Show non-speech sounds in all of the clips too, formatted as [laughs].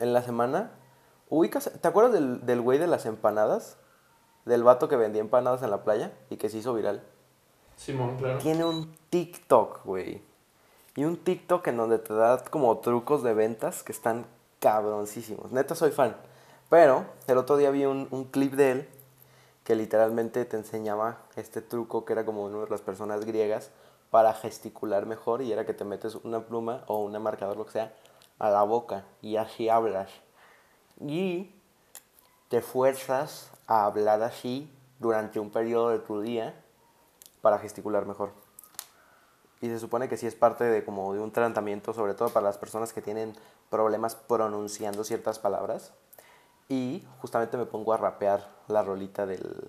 en la semana, ubicas, ¿te acuerdas del, del güey de las empanadas? Del vato que vendía empanadas en la playa y que se hizo viral. Simón, claro. Tiene un TikTok, güey. Y un TikTok en donde te da como trucos de ventas que están cabroncísimos. Neta, soy fan. Pero el otro día vi un, un clip de él que literalmente te enseñaba este truco que era como uno de las personas griegas para gesticular mejor y era que te metes una pluma o un marcador, lo que sea, a la boca y así hablas. Y te fuerzas a hablar así durante un periodo de tu día para gesticular mejor. Y se supone que sí es parte de como de un tratamiento, sobre todo para las personas que tienen problemas pronunciando ciertas palabras. Y justamente me pongo a rapear la rolita del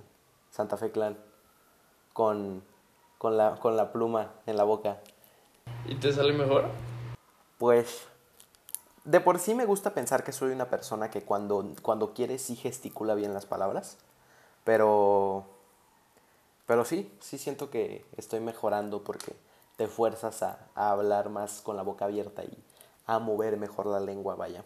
Santa Fe Clan con, con, la, con la pluma en la boca. ¿Y te sale mejor? Pues de por sí me gusta pensar que soy una persona que cuando, cuando quiere sí gesticula bien las palabras, pero, pero sí, sí siento que estoy mejorando porque te fuerzas a, hablar más con la boca abierta y a mover mejor la lengua, vaya.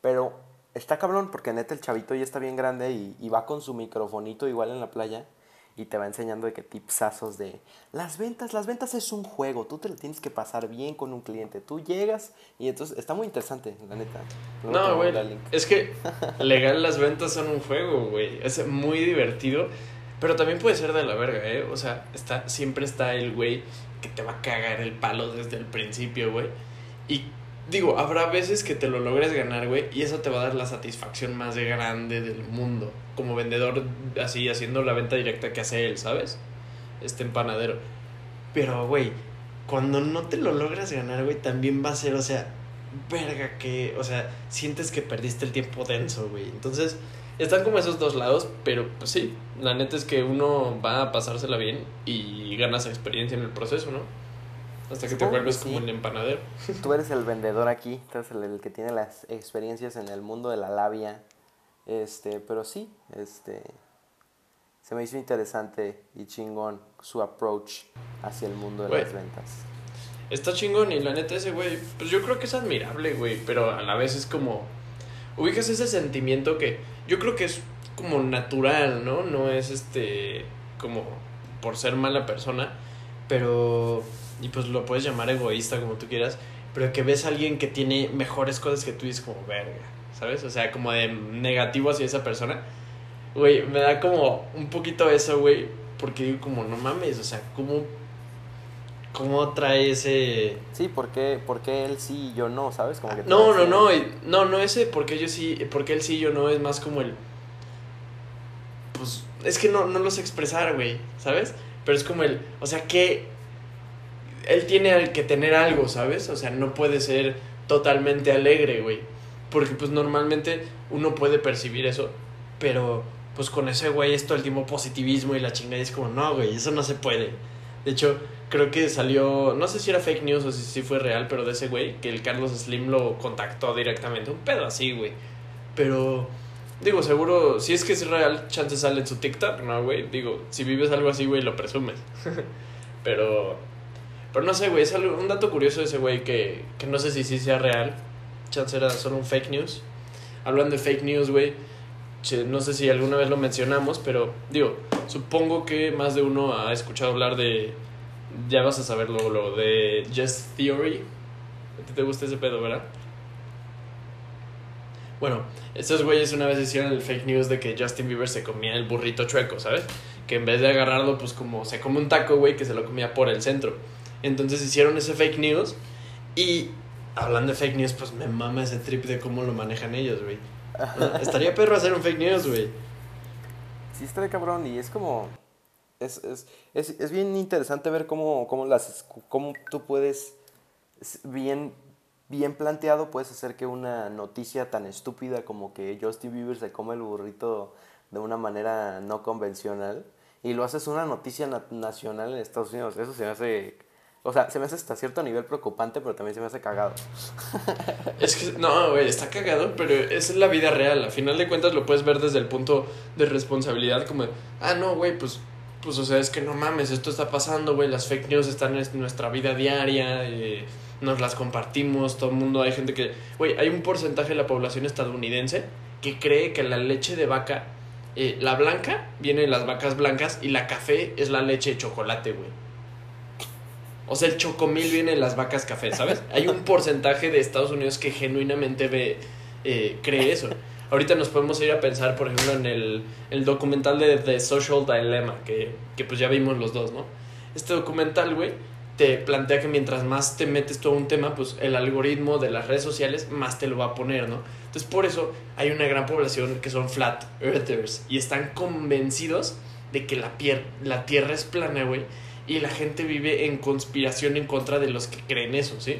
Pero está cabrón porque neta el chavito ya está bien grande y, y va con su microfonito igual en la playa y te va enseñando de qué tipsazos de las ventas, las ventas es un juego, tú te lo tienes que pasar bien con un cliente, tú llegas y entonces está muy interesante, la neta. No, güey. Es que [laughs] legal las ventas son un juego, güey. Es muy divertido. Pero también puede ser de la verga, ¿eh? O sea, está, siempre está el güey que te va a cagar el palo desde el principio, güey. Y digo, habrá veces que te lo logres ganar, güey. Y eso te va a dar la satisfacción más grande del mundo. Como vendedor, así, haciendo la venta directa que hace él, ¿sabes? Este empanadero. Pero, güey, cuando no te lo logras ganar, güey, también va a ser, o sea, verga que, o sea, sientes que perdiste el tiempo denso, güey. Entonces, están como esos dos lados, pero pues sí, la neta es que uno va a pasársela bien y ganas experiencia en el proceso, ¿no? Hasta que te que vuelves sí. como el empanadero. [laughs] Tú eres el vendedor aquí, tú eres el, el que tiene las experiencias en el mundo de la labia. Este, pero sí, este se me hizo interesante y chingón su approach hacia el mundo de las ventas. Está chingón y la neta ese güey, pues yo creo que es admirable, güey, pero a la vez es como... Ubicas ese sentimiento que yo creo que es como natural, ¿no? No es este como por ser mala persona, pero... Y pues lo puedes llamar egoísta como tú quieras, pero que ves a alguien que tiene mejores cosas que tú y es como verga, ¿sabes? O sea, como de negativo hacia esa persona. Güey, me da como un poquito eso, güey, porque digo como, no mames, o sea, ¿cómo cómo trae ese... Sí, ¿por qué, por qué él sí y yo no, sabes? Como que No, no, no, y- no, no ese, porque yo sí, porque él sí, yo no, es más como el... Pues, es que no, no lo sé expresar, güey, ¿sabes? Pero es como el, o sea, que él tiene que tener algo, ¿sabes? O sea, no puede ser totalmente alegre, güey. Porque pues normalmente uno puede percibir eso, pero pues con ese güey es todo el positivismo y la chingada es como, no, güey, eso no se puede. De hecho, creo que salió, no sé si era fake news o si, si fue real, pero de ese güey, que el Carlos Slim lo contactó directamente. Un pedo así, güey. Pero, digo, seguro, si es que es real, chances sale en su TikTok, ¿no, güey? Digo, si vives algo así, güey, lo presumes. [laughs] pero, pero no sé, güey, es algo- un dato curioso de ese güey que, que no sé si sí sea real. Chance era solo un fake news. Hablando de fake news, güey, no sé si alguna vez lo mencionamos, pero digo, supongo que más de uno ha escuchado hablar de. Ya vas a saber luego de Just Theory. ¿A ti te gusta ese pedo, verdad? Bueno, estos güeyes una vez hicieron el fake news de que Justin Bieber se comía el burrito chueco, ¿sabes? Que en vez de agarrarlo, pues como se come un taco, güey, que se lo comía por el centro. Entonces hicieron ese fake news y hablando de fake news, pues me mama ese trip de cómo lo manejan ellos, güey. Estaría perro hacer un fake news, güey. Sí, está de cabrón y es como... Es, es, es, es bien interesante ver cómo, cómo, las, cómo tú puedes, es bien, bien planteado, puedes hacer que una noticia tan estúpida como que Justin Bieber se come el burrito de una manera no convencional y lo haces una noticia na- nacional en Estados Unidos. Eso se me hace... O sea, se me hace hasta cierto nivel preocupante, pero también se me hace cagado. [laughs] Es que, no, güey, está cagado, pero es la vida real. A final de cuentas lo puedes ver desde el punto de responsabilidad, como, de, ah, no, güey, pues, pues, o sea, es que no mames, esto está pasando, güey, las fake news están en nuestra vida diaria, eh, nos las compartimos, todo el mundo, hay gente que, güey, hay un porcentaje de la población estadounidense que cree que la leche de vaca, eh, la blanca, viene de las vacas blancas y la café es la leche de chocolate, güey. O sea, el chocomil viene de las vacas café, ¿sabes? Hay un porcentaje de Estados Unidos que genuinamente ve, eh, cree eso. Ahorita nos podemos ir a pensar, por ejemplo, en el, el documental de The Social Dilemma, que, que pues ya vimos los dos, ¿no? Este documental, güey, te plantea que mientras más te metes todo un tema, pues el algoritmo de las redes sociales más te lo va a poner, ¿no? Entonces por eso hay una gran población que son flat earthers y están convencidos de que la, la Tierra es plana, güey, y la gente vive en conspiración en contra de los que creen eso, ¿sí?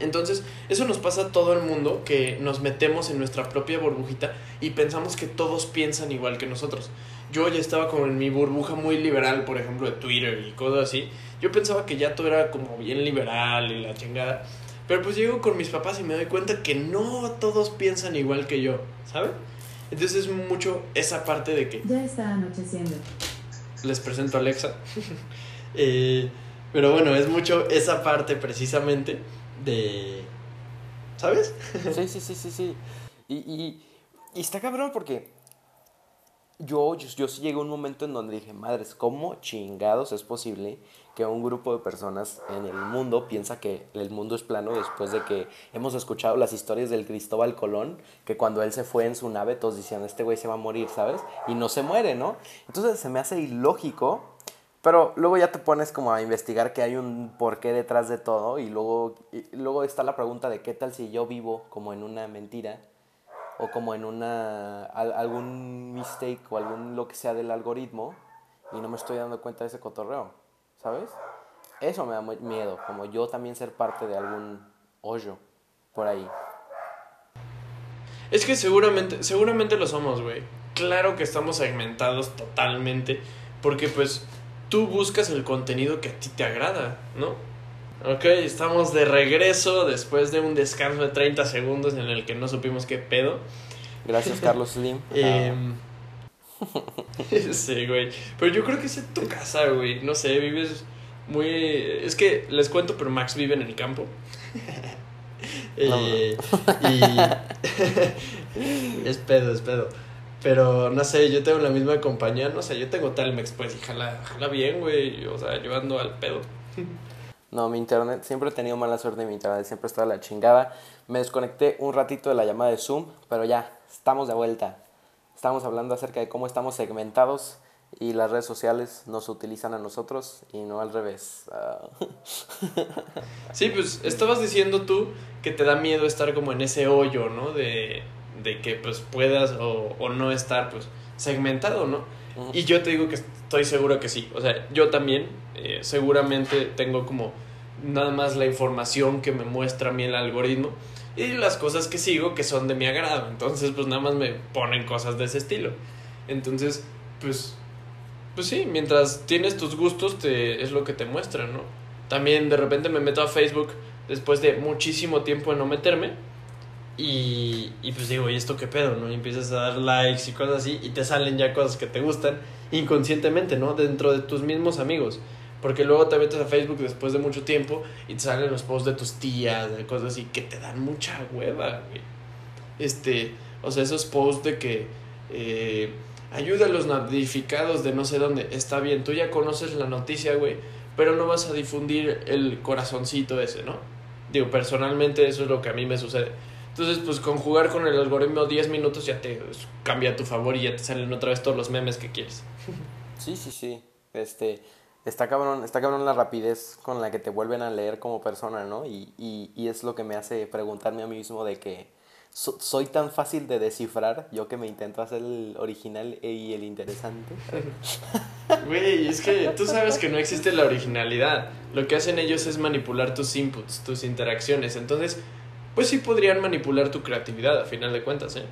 Entonces, eso nos pasa a todo el mundo, que nos metemos en nuestra propia burbujita y pensamos que todos piensan igual que nosotros. Yo ya estaba como en mi burbuja muy liberal, por ejemplo, de Twitter y cosas así. Yo pensaba que ya todo era como bien liberal y la chingada. Pero pues llego con mis papás y me doy cuenta que no todos piensan igual que yo, ¿saben? Entonces es mucho esa parte de que... Ya está anocheciendo. Les presento a Alexa. [laughs] eh, pero bueno, es mucho esa parte precisamente de... ¿Sabes? sí, sí, sí, sí, sí. Y, y, y está cabrón porque yo, yo, sí llegué a un momento en donde dije, madres, ¿cómo chingados es posible que un grupo de personas en el mundo piensa que el mundo es plano después de que hemos escuchado las historias del Cristóbal Colón, que cuando él se fue en su nave todos decían, este güey se va a morir, ¿sabes? Y no se muere, ¿no? Entonces se me hace ilógico, pero luego ya te pones como a investigar que hay un porqué detrás de todo y luego, y luego está la pregunta de qué tal si yo vivo como en una mentira o como en una algún mistake o algún lo que sea del algoritmo y no me estoy dando cuenta de ese cotorreo, ¿sabes? Eso me da miedo, como yo también ser parte de algún hoyo por ahí. Es que seguramente, seguramente lo somos, güey. Claro que estamos segmentados totalmente, porque pues tú buscas el contenido que a ti te agrada, ¿no? Ok, estamos de regreso después de un descanso de 30 segundos en el que no supimos qué pedo. Gracias, [laughs] Carlos Slim. eh, [laughs] sí, güey. Pero yo creo que es tu casa, güey. No sé, vives muy... Es que les cuento, pero Max vive en el campo. [laughs] eh, y... es pedo, es pedo. Pero no sé, yo tengo la misma compañía, no sé, yo tengo Telmex, pues, y jala, jala bien, güey. O sea, yo ando al pedo. No, mi internet, siempre he tenido mala suerte, mi internet siempre está la chingada. Me desconecté un ratito de la llamada de Zoom, pero ya, estamos de vuelta. Estamos hablando acerca de cómo estamos segmentados y las redes sociales nos utilizan a nosotros y no al revés. Uh. [laughs] Sí, pues estabas diciendo tú que te da miedo estar como en ese hoyo, ¿no? De, de que pues puedas o, o, no estar pues segmentado, ¿no? Y yo te digo que estoy seguro que sí. O sea, yo también eh, seguramente tengo como nada más la información que me muestra a mí el algoritmo y las cosas que sigo que son de mi agrado. Entonces, pues nada más me ponen cosas de ese estilo. Entonces, pues, pues sí, mientras tienes tus gustos, te, es lo que te muestran, ¿no? También de repente me meto a Facebook después de muchísimo tiempo de no meterme. Y, y pues digo, ¿y esto qué pedo? ¿no? Y empiezas a dar likes y cosas así y te salen ya cosas que te gustan inconscientemente, ¿no? Dentro de tus mismos amigos. Porque luego te metes a Facebook después de mucho tiempo y te salen los posts de tus tías, de cosas así que te dan mucha hueva, güey. Este, o sea, esos posts de que eh, ayuda a los notificados de no sé dónde. Está bien, tú ya conoces la noticia, güey, pero no vas a difundir el corazoncito ese, ¿no? Digo, personalmente eso es lo que a mí me sucede. Entonces, pues con jugar con el algoritmo 10 minutos ya te pues, cambia a tu favor y ya te salen otra vez todos los memes que quieres. Sí, sí, sí. Este, está cabrón, está cabrón la rapidez con la que te vuelven a leer como persona, ¿no? Y, y, y es lo que me hace preguntarme a mí mismo de que so, soy tan fácil de descifrar, yo que me intento hacer el original y el interesante. [laughs] Güey, es que tú sabes que no existe la originalidad. Lo que hacen ellos es manipular tus inputs, tus interacciones. Entonces, pues sí podrían manipular tu creatividad a final de cuentas, ¿eh?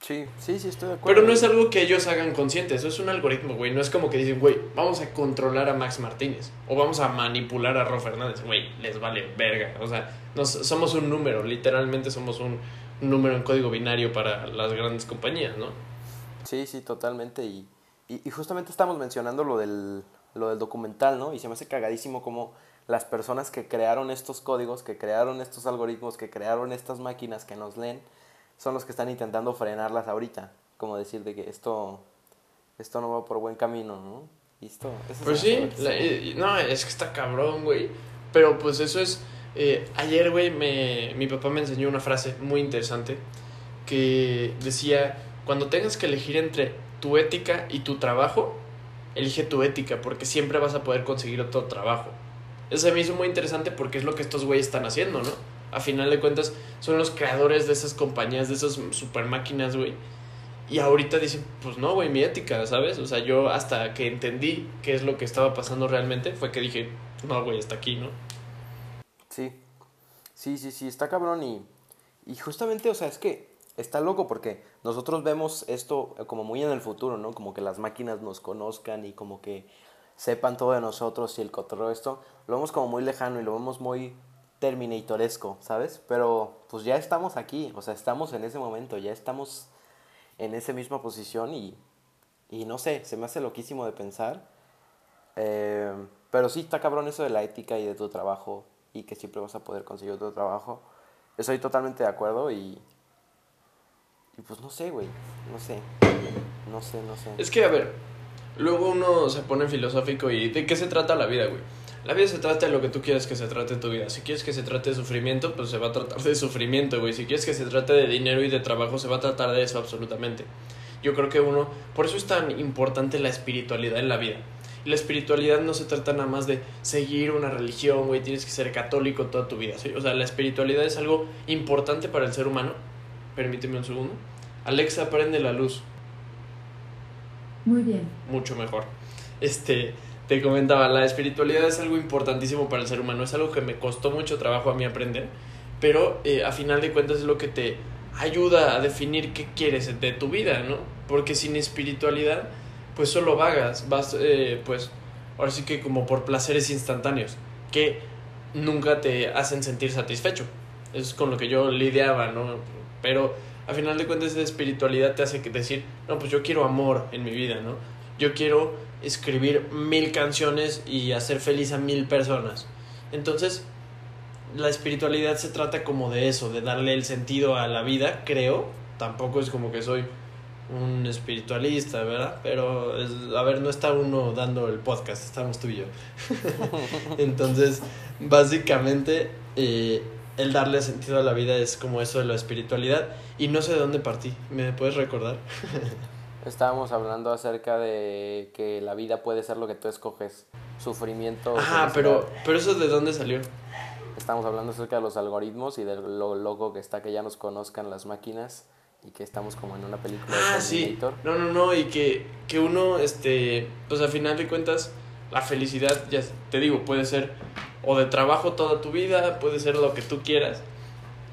Sí, sí, sí, estoy de acuerdo. Pero no es algo que ellos hagan consciente, eso es un algoritmo, güey. No es como que dicen, güey, vamos a controlar a Max Martínez o vamos a manipular a Ro Fernández. Güey, les vale verga. O sea, nos, somos un número, literalmente somos un número en código binario para las grandes compañías, ¿no? Sí, sí, totalmente. Y, y, y justamente estamos mencionando lo del, lo del documental, ¿no? Y se me hace cagadísimo como las personas que crearon estos códigos, que crearon estos algoritmos, que crearon estas máquinas que nos leen, son los que están intentando frenarlas ahorita. Como decir de que esto, esto no va por buen camino, ¿no? Eso Pues sí, la- no, es que está cabrón, güey. Pero pues eso es... eh, ayer, güey, me, mi papá me enseñó una frase muy interesante que decía, cuando tengas que elegir entre tu ética y tu trabajo, elige tu ética porque siempre vas a poder conseguir otro trabajo. Eso se me hizo muy interesante porque es lo que estos güeyes están haciendo, ¿no? A final de cuentas, son los creadores de esas compañías, de esas super máquinas, güey. Y ahorita dicen, pues no, güey, mi ética, ¿sabes? O sea, yo hasta que entendí qué es lo que estaba pasando realmente, fue que dije, no, güey, hasta aquí, ¿no? Sí, sí, sí, sí, está cabrón y, y justamente, o sea, es que está loco porque nosotros vemos esto como muy en el futuro, ¿no? Como que las máquinas nos conozcan y como que sepan todo de nosotros y el cotorreo esto, lo vemos como muy lejano y lo vemos muy terminatoresco, ¿sabes? Pero pues ya estamos aquí, o sea, estamos en ese momento, ya estamos en esa misma posición y, y no sé, se me hace loquísimo de pensar. Eh, pero sí está cabrón eso de la ética y de tu trabajo y que siempre vas a poder conseguir otro trabajo. Estoy totalmente de acuerdo y. Y pues no sé, güey. No sé. No sé, no sé. Es que, a ver, luego uno se pone filosófico y ¿de qué se trata la vida, güey? La vida se trata de lo que tú quieras que se trate tu vida. Si quieres que se trate de sufrimiento, pues se va a tratar de sufrimiento, güey. Si quieres que se trate de dinero y de trabajo, se va a tratar de eso absolutamente. Yo creo que uno, por eso es tan importante la espiritualidad en la vida. Y la espiritualidad no se trata nada más de seguir una religión, güey, tienes que ser católico toda tu vida. ¿sí? O sea, la espiritualidad es algo importante para el ser humano. Permíteme un segundo. Alexa, prende la luz Muy bien. mucho mejor. Este, te comentaba, la espiritualidad es algo importantísimo para el ser humano, es algo que me costó mucho trabajo a mí aprender, pero eh, a final de cuentas es lo que te ayuda a definir qué quieres de tu vida, ¿no? Porque sin espiritualidad, pues solo vagas, vas, eh, pues, ahora sí que como por placeres instantáneos, que nunca te hacen sentir satisfecho. Es con lo que yo lidiaba, ¿no? Pero a final de cuentas esa espiritualidad te hace que decir, no, pues yo quiero amor en mi vida, ¿no? Yo quiero escribir mil canciones y hacer feliz a mil personas. Entonces, la espiritualidad se trata como de eso, de darle el sentido a la vida, creo. Tampoco es como que soy un espiritualista, ¿verdad? Pero, a ver, no está uno dando el podcast, estamos tú y yo. [laughs] Entonces, básicamente, eh, el darle sentido a la vida es como eso de la espiritualidad. Y no sé de dónde partí, ¿me puedes recordar? [laughs] Estábamos hablando acerca de que la vida puede ser lo que tú escoges. Sufrimiento. Felicidad. pero, pero eso de dónde salió. Estamos hablando acerca de los algoritmos y de lo loco que está que ya nos conozcan las máquinas y que estamos como en una película Ah, de sí. No, no, no, y que, que uno, este, pues a final de cuentas, la felicidad, ya te digo, puede ser o de trabajo toda tu vida, puede ser lo que tú quieras.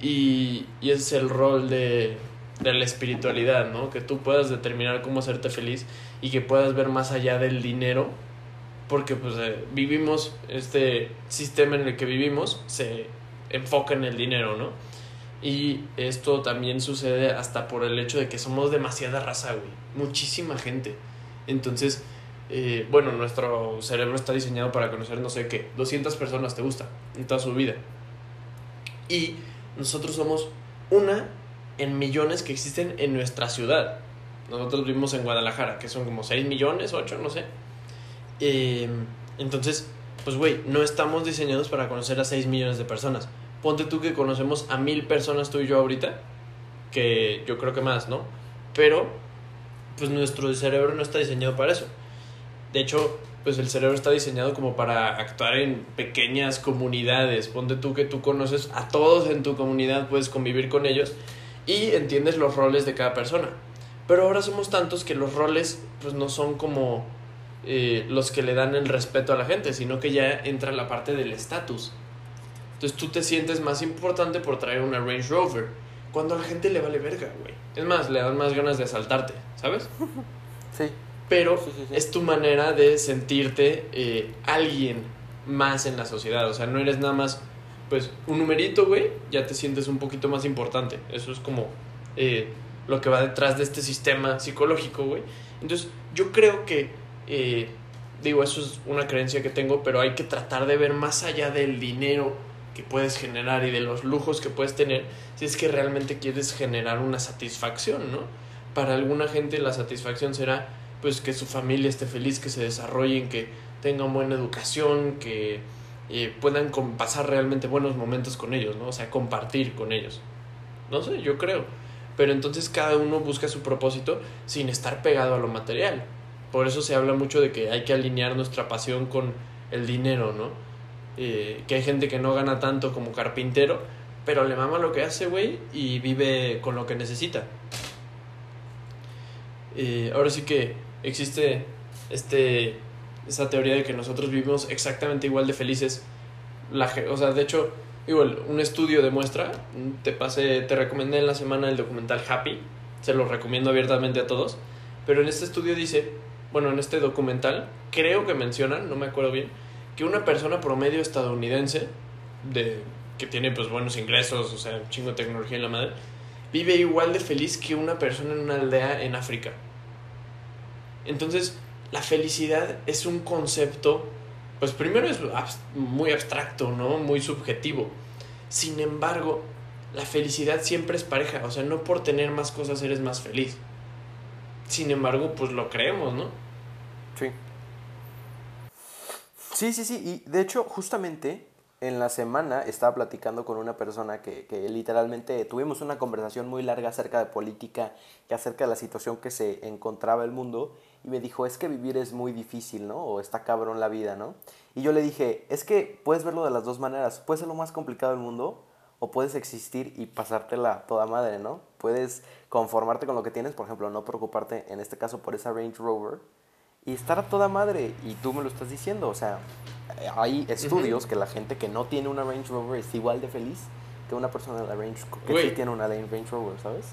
Y, y ese es el rol de, de la espiritualidad, ¿no? Que tú puedas determinar cómo hacerte feliz y que puedas ver más allá del dinero. Porque pues eh, vivimos, este sistema en el que vivimos se enfoca en el dinero, ¿no? Y esto también sucede hasta por el hecho de que somos demasiada raza, güey. Muchísima gente. Entonces, eh, bueno, nuestro cerebro está diseñado para conocer, no sé qué, 200 personas te gusta en toda su vida. Y nosotros somos una en millones que existen en nuestra ciudad. Nosotros vivimos en Guadalajara, que son como 6 millones, 8, no sé. Eh, entonces, pues, güey, no estamos diseñados para conocer a 6 millones de personas. Ponte tú que conocemos a mil personas tú y yo ahorita, que yo creo que más, ¿no? Pero, pues nuestro cerebro no está diseñado para eso. De hecho, pues el cerebro está diseñado como para actuar en pequeñas comunidades. Ponte tú que tú conoces a todos en tu comunidad, puedes convivir con ellos y entiendes los roles de cada persona. Pero ahora somos tantos que los roles pues no son como eh, los que le dan el respeto a la gente, sino que ya entra la parte del estatus. Entonces tú te sientes más importante por traer una Range Rover. Cuando a la gente le vale verga, güey. Es más, le dan más ganas de asaltarte, ¿sabes? [laughs] Sí. Pero Sí, sí, sí. es tu manera de sentirte eh, alguien más en la sociedad. O sea, no eres nada más, pues, un numerito, güey, ya te sientes un poquito más importante. Eso es como eh, lo que va detrás de este sistema psicológico, güey. Entonces, yo creo que eh, digo, eso es una creencia que tengo, pero hay que tratar de ver más allá del dinero que puedes generar y de los lujos que puedes tener, si es que realmente quieres generar una satisfacción, ¿no? Para alguna gente la satisfacción será pues que su familia esté feliz, que se desarrollen, que tengan buena educación, que eh, puedan pasar realmente buenos momentos con ellos, ¿no? O sea, compartir con ellos. No sé, yo creo. Pero entonces cada uno busca su propósito sin estar pegado a lo material. Por eso se habla mucho de que hay que alinear nuestra pasión con el dinero, ¿no? Eh, que hay gente que no gana tanto como carpintero, pero le mama lo que hace, güey, y vive con lo que necesita. Eh, ahora sí que existe este, esta teoría de que nosotros vivimos exactamente igual de felices. La, o sea, de hecho, igual, un estudio demuestra, te pasé, te recomendé en la semana el documental Happy, se lo recomiendo abiertamente a todos, pero en este estudio dice, bueno, en este documental, creo que mencionan, no me acuerdo bien, que una persona promedio estadounidense, de, que tiene pues buenos ingresos, o sea, chingo tecnología en la madre, vive igual de feliz que una persona en una aldea en África. Entonces, la felicidad es un concepto, pues primero es muy abstracto, ¿no? Muy subjetivo. Sin embargo, la felicidad siempre es pareja, o sea, no por tener más cosas eres más feliz. Sin embargo, pues lo creemos, ¿no? Sí. Sí, sí, sí. Y de hecho, justamente en la semana estaba platicando con una persona que, que literalmente tuvimos una conversación muy larga acerca de política y acerca de la situación que se encontraba el mundo. Y me dijo, es que vivir es muy difícil, ¿no? O está cabrón la vida, ¿no? Y yo le dije, es que puedes verlo de las dos maneras. Puede ser lo más complicado del mundo o puedes existir y pasártela toda madre, ¿no? Puedes conformarte con lo que tienes, por ejemplo, no preocuparte en este caso por esa Range Rover y estar a toda madre. Y tú me lo estás diciendo, o sea, hay estudios que la gente que no tiene una Range Rover es igual de feliz que una persona de la Range que sí tiene una Range Rover, ¿sabes?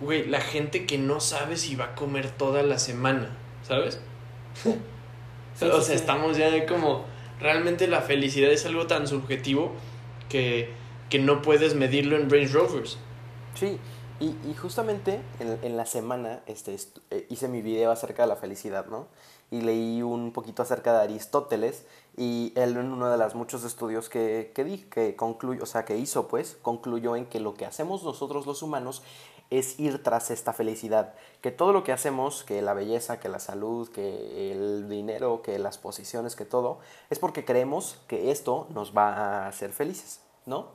Güey, la gente que no sabe si va a comer toda la semana, ¿sabes? [laughs] Sí, o sea, sí. estamos ya como... Realmente la felicidad es algo tan subjetivo que, que no puedes medirlo en Range Rovers. Sí, y, y justamente en, en la semana este, est- eh, hice mi video acerca de la felicidad, ¿no? Y leí un poquito acerca de Aristóteles y él en uno de los muchos estudios que, que di, que concluyó, o sea, que hizo, pues, concluyó en que lo que hacemos nosotros los humanos es ir tras esta felicidad. Que todo lo que hacemos, que la belleza, que la salud, que el dinero, que las posiciones, que todo, es porque creemos que esto nos va a hacer felices, ¿no?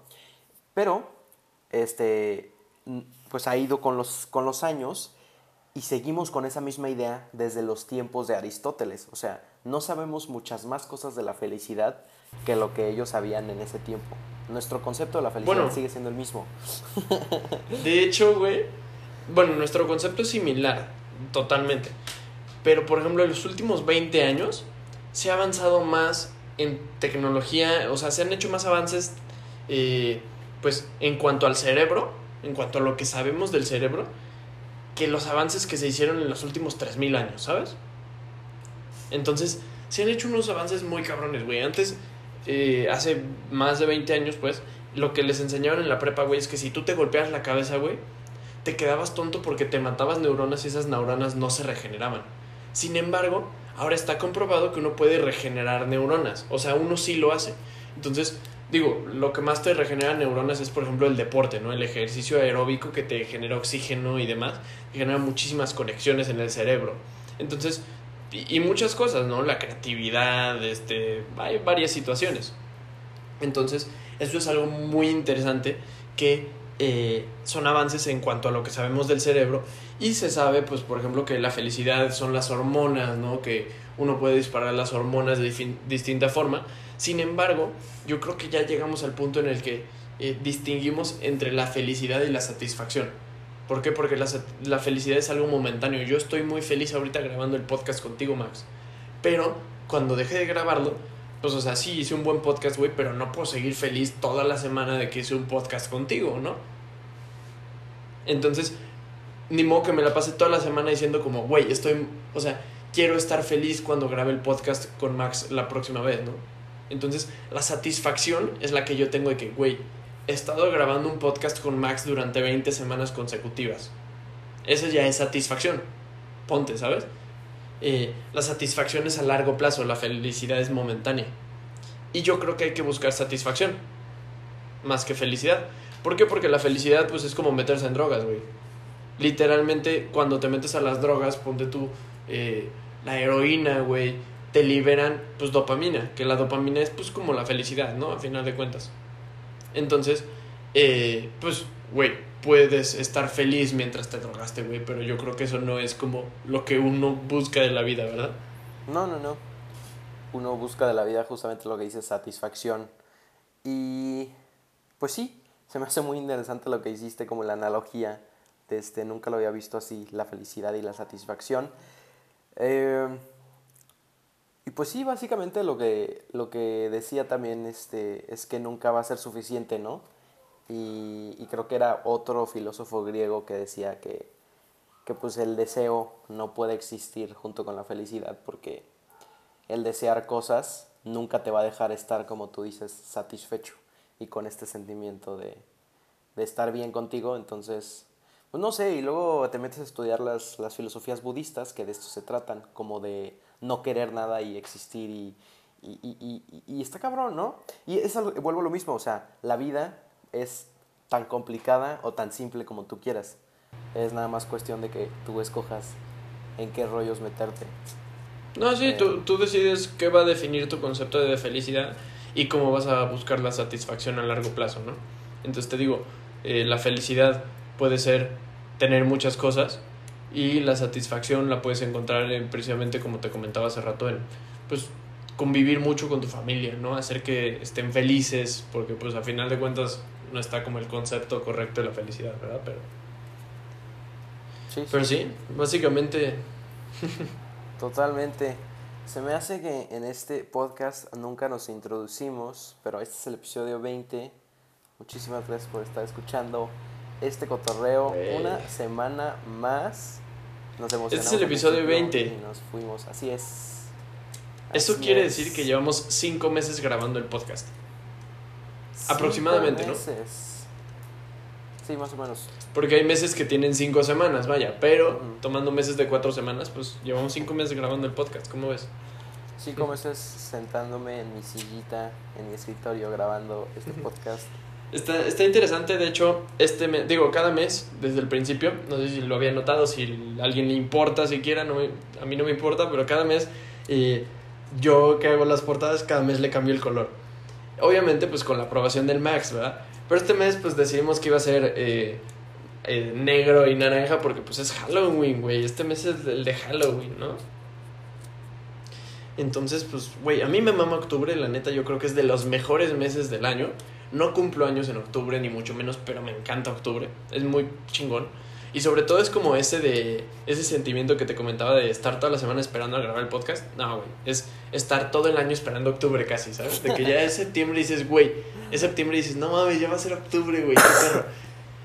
Pero, este, pues ha ido con los, con los años y seguimos con esa misma idea desde los tiempos de Aristóteles. O sea, no sabemos muchas más cosas de la felicidad que lo que ellos sabían en ese tiempo. Nuestro concepto de la felicidad Bueno. sigue siendo el mismo. [laughs] De hecho, güey, bueno, nuestro concepto es similar, totalmente. Pero, por ejemplo, en los últimos 20 años se ha avanzado más en tecnología, o sea, se han hecho más avances, eh, pues, en cuanto al cerebro, en cuanto a lo que sabemos del cerebro, que los avances que se hicieron en los últimos 3000 años, ¿sabes? Entonces, se han hecho unos avances muy cabrones, güey. Antes, eh, hace más de 20 años, pues, lo que les enseñaron en la prepa, güey, es que si tú te golpeas la cabeza, güey, te quedabas tonto porque te matabas neuronas y esas neuronas no se regeneraban. Sin embargo, ahora está comprobado que uno puede regenerar neuronas. O sea, uno sí lo hace. Entonces, digo, lo que más te regenera neuronas es, por ejemplo, el deporte, ¿no? El ejercicio aeróbico que te genera oxígeno y demás, genera muchísimas conexiones en el cerebro. Entonces, y, muchas cosas, ¿no? La creatividad, este, hay varias situaciones. Entonces, eso es algo muy interesante que eh, son avances en cuanto a lo que sabemos del cerebro y se sabe, pues, por ejemplo, que la felicidad son las hormonas, ¿no? Que uno puede disparar las hormonas de distinta forma. Sin embargo, yo creo que ya llegamos al punto en el que eh, distinguimos entre la felicidad y la satisfacción. ¿Por qué? Porque la, la felicidad es algo momentáneo. Yo estoy muy feliz ahorita grabando el podcast contigo, Max. Pero cuando deje de grabarlo, pues, o sea, sí hice un buen podcast, güey, pero no puedo seguir feliz toda la semana de que hice un podcast contigo, ¿no? Entonces, ni modo que me la pase toda la semana diciendo como, güey, estoy, o sea, quiero estar feliz cuando grabe el podcast con Max la próxima vez, ¿no? Entonces, la satisfacción es la que yo tengo de que, güey, he estado grabando un podcast con Max durante 20 semanas consecutivas. Esa ya es satisfacción. Ponte, ¿sabes? eh, la satisfacción es a largo plazo, la felicidad es momentánea. Y yo creo que hay que buscar satisfacción, más que felicidad. ¿Por qué? Porque la felicidad pues es como meterse en drogas, güey. Literalmente cuando te metes a las drogas, ponte tú eh, la heroína, güey, te liberan pues dopamina, que la dopamina es pues como la felicidad, ¿no? A final de cuentas. Entonces, eh, pues, güey, puedes estar feliz mientras te drogaste, güey, pero yo creo que eso no es como lo que uno busca de la vida, ¿verdad? No, no, no. Uno busca de la vida justamente lo que dice satisfacción. Y pues sí, se me hace muy interesante lo que hiciste como la analogía de este, nunca lo había visto así, la felicidad y la satisfacción. Eh, y pues sí, básicamente lo que, lo que decía también este, es que nunca va a ser suficiente, ¿no? Y, y creo que era otro filósofo griego que decía que, que pues el deseo no puede existir junto con la felicidad porque el desear cosas nunca te va a dejar estar, como tú dices, satisfecho y con este sentimiento de, de estar bien contigo. Entonces, pues no sé, y luego te metes a estudiar las, las filosofías budistas que de esto se tratan, como de no querer nada y existir y, y, y, y, está cabrón, ¿no? Y es algo, vuelvo a lo mismo, o sea, la vida es tan complicada o tan simple como tú quieras. Es nada más cuestión de que tú escojas en qué rollos meterte. No, sí, Eh. tú, tú decides qué va a definir tu concepto de felicidad y cómo vas a buscar la satisfacción a largo plazo, ¿no? Entonces te digo, eh, la felicidad puede ser tener muchas cosas y la satisfacción la puedes encontrar en, precisamente como te comentaba hace rato en pues convivir mucho con tu familia, ¿no? Hacer que estén felices, porque pues a final de cuentas no está como el concepto correcto de la felicidad, ¿verdad? Pero, Sí, pero sí, básicamente [laughs] Totalmente. Se me hace que en este podcast nunca nos introducimos, pero este es el episodio 20. Muchísimas gracias por estar escuchando este cotorreo. Una semana más. Nos. Este es el episodio principio 20. Y nos fuimos. Así es. eso Así quiere es. decir que llevamos cinco meses grabando el podcast. Cinco aproximadamente, ¿no? meses. Sí, más o menos. Porque hay meses que tienen cinco semanas, vaya, pero Ujú. tomando meses de cuatro semanas, pues llevamos cinco meses grabando el podcast, ¿cómo ves? Cinco meses sentándome en mi sillita, en mi escritorio, grabando este podcast. Está, está interesante, de hecho, este me- digo, cada mes, desde el principio, no sé si lo había notado, si a alguien le importa siquiera, no a mí no me importa, pero cada mes, eh, yo que hago las portadas, cada mes le cambio el color. Obviamente, pues con la aprobación del Max, ¿verdad? Pero este mes, pues decidimos que iba a ser eh, eh, negro y naranja porque pues es Halloween, güey. Este mes es el de Halloween, ¿no? Entonces, pues, güey, a mí me mama octubre, la neta, yo creo que es de los mejores meses del año. No cumplo años en octubre, ni mucho menos, pero me encanta octubre. Es muy chingón. Y sobre todo es como ese de ese sentimiento que te comentaba de estar toda la semana esperando a grabar el podcast. No, güey, es estar todo el año esperando octubre casi, ¿sabes? De que ya es septiembre y dices, güey, es septiembre y dices, no mames, ya va a ser octubre, güey, qué perro.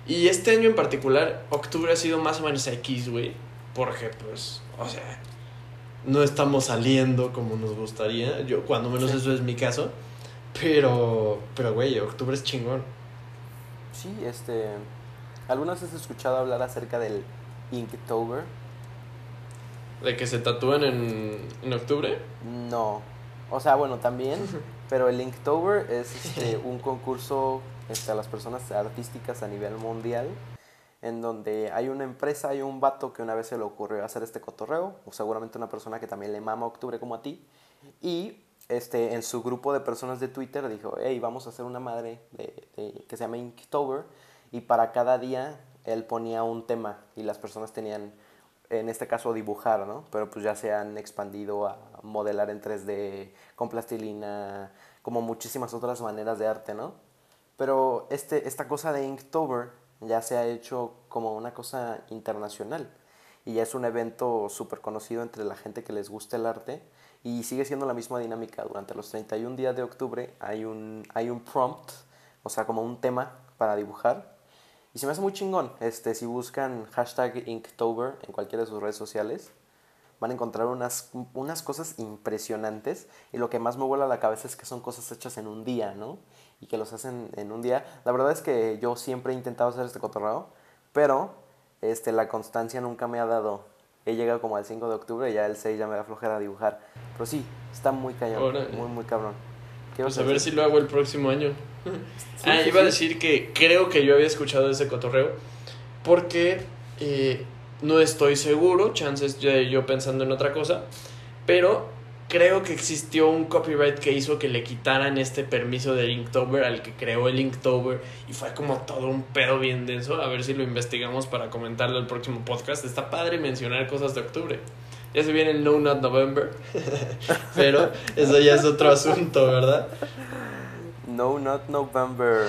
Y este año en particular, octubre ha sido más o menos X, güey, porque pues, o sea, no estamos saliendo como nos gustaría. Yo, cuando menos Sí. eso es mi caso. Pero, pero, güey, octubre es chingón. Sí, este. ¿Algunas has escuchado hablar acerca del Inktober? De que se tatúan en, en octubre. No. O sea, bueno, también. [laughs] pero el Inktober es este, [laughs] un concurso este, a las personas artísticas a nivel mundial. En donde hay una empresa, hay un vato que una vez se le ocurrió hacer este cotorreo. O seguramente una persona que también le mama octubre como a ti. Y este, en su grupo de personas de Twitter dijo, hey, vamos a hacer una madre de, que se llama Inktober y para cada día él ponía un tema y las personas tenían, en este caso, dibujar, ¿no? Pero pues ya se han expandido a modelar en 3D, con plastilina, como muchísimas otras maneras de arte, ¿no? Pero este, esta cosa de Inktober ya se ha hecho como una cosa internacional y ya es un evento súper conocido entre la gente que les gusta el arte y sigue siendo la misma dinámica. Durante los 31 días de octubre hay un, hay un prompt, o sea, como un tema para dibujar. Y se me hace muy chingón. Este, si buscan hashtag Inktober en cualquiera de sus redes sociales, van a encontrar unas, unas cosas impresionantes. Y lo que más me vuela la cabeza es que son cosas hechas en un día, ¿no? Y que los hacen en un día. La verdad es que yo siempre he intentado hacer este cotorreo, pero este, la constancia nunca me ha dado he llegado como al 5 de octubre y ya el 6 ya me da flojera dibujar. Pero sí, está muy cañón, muy, muy cabrón. ¿Qué Pues a ver decir? si lo hago el próximo año. [laughs] Sí, ah, sí, iba a decir que creo que yo había escuchado ese cotorreo porque eh, no estoy seguro, chances yo pensando en otra cosa, pero creo que existió un copyright que hizo que le quitaran este permiso de Inktober al que creó el Inktober y fue como todo un pedo bien denso. A ver si lo investigamos para comentarlo el próximo podcast. Está padre mencionar cosas de octubre. Ya se viene el No Not November, [laughs] pero eso ya es otro asunto, ¿verdad? No, not November.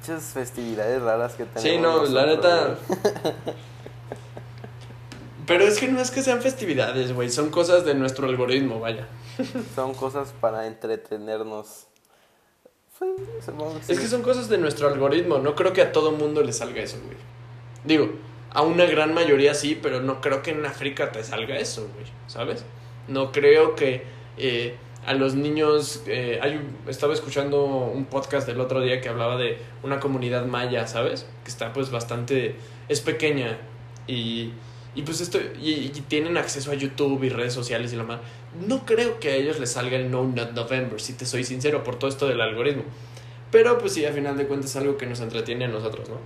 Muchas festividades raras que tenemos. Sí, no, la neta. [laughs] Pero es que no es que sean festividades, güey. Son cosas de nuestro algoritmo, vaya. Son cosas para entretenernos. Sí, supongo que Es que son cosas de nuestro algoritmo. No creo que a todo mundo le salga eso, güey. Digo, a una gran mayoría sí, pero no creo que en África te salga eso, güey. ¿Sabes? No creo que eh, a los niños. eh, hay estaba escuchando un podcast del otro día que hablaba de una comunidad maya, ¿sabes? Que está pues bastante. Es pequeña y. Y pues esto, y, y tienen acceso a YouTube y redes sociales y la más. No creo que a ellos les salga el No Not November, si te soy sincero, por todo esto del algoritmo. Pero pues sí, a final de cuentas es algo que nos entretiene a nosotros, ¿no?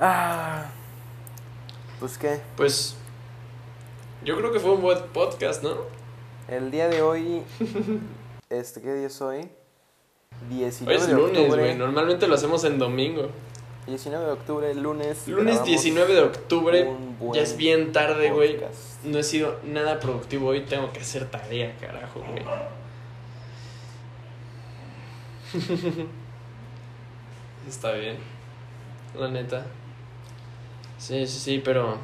Ah. Pues qué. Pues yo creo que fue un buen podcast, ¿no? El día de hoy. [laughs] Este, ¿qué día es hoy? 19 Hoy es de lunes, güey. Normalmente lo hacemos en domingo. 19 de octubre, lunes. Lunes grabamos 19 de octubre. Ya es bien tarde, güey. No he sido nada productivo hoy. Tengo que hacer tarea, carajo, güey. [laughs] Está bien. La neta. Sí, sí, sí, pero...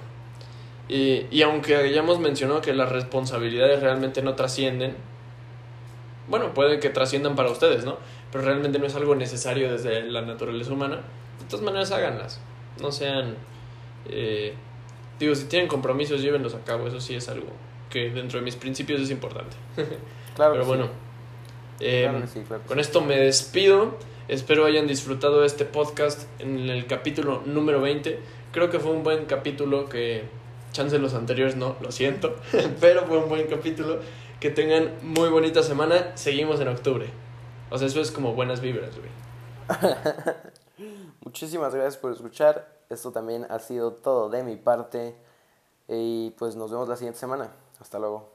Y, y aunque hayamos mencionado que las responsabilidades realmente no trascienden, bueno, puede que trasciendan para ustedes, ¿no? Pero realmente no es algo necesario desde la naturaleza humana. De todas maneras, háganlas. No sean... eh, digo, si tienen compromisos, llévenlos a cabo. Eso sí es algo que dentro de mis principios es importante. [laughs] Claro Pero bueno, sí. eh, Claro que sí, claro que con esto me despido. Espero hayan disfrutado de este podcast en el capítulo número 20. Creo que fue un buen capítulo que chance los anteriores no, lo siento, [laughs] pero fue un buen capítulo. Que tengan muy bonita semana. Seguimos en octubre. O sea, eso es como buenas vibras, güey. [laughs] Muchísimas gracias por escuchar. Esto también ha sido todo de mi parte. Y pues nos vemos la siguiente semana. Hasta luego.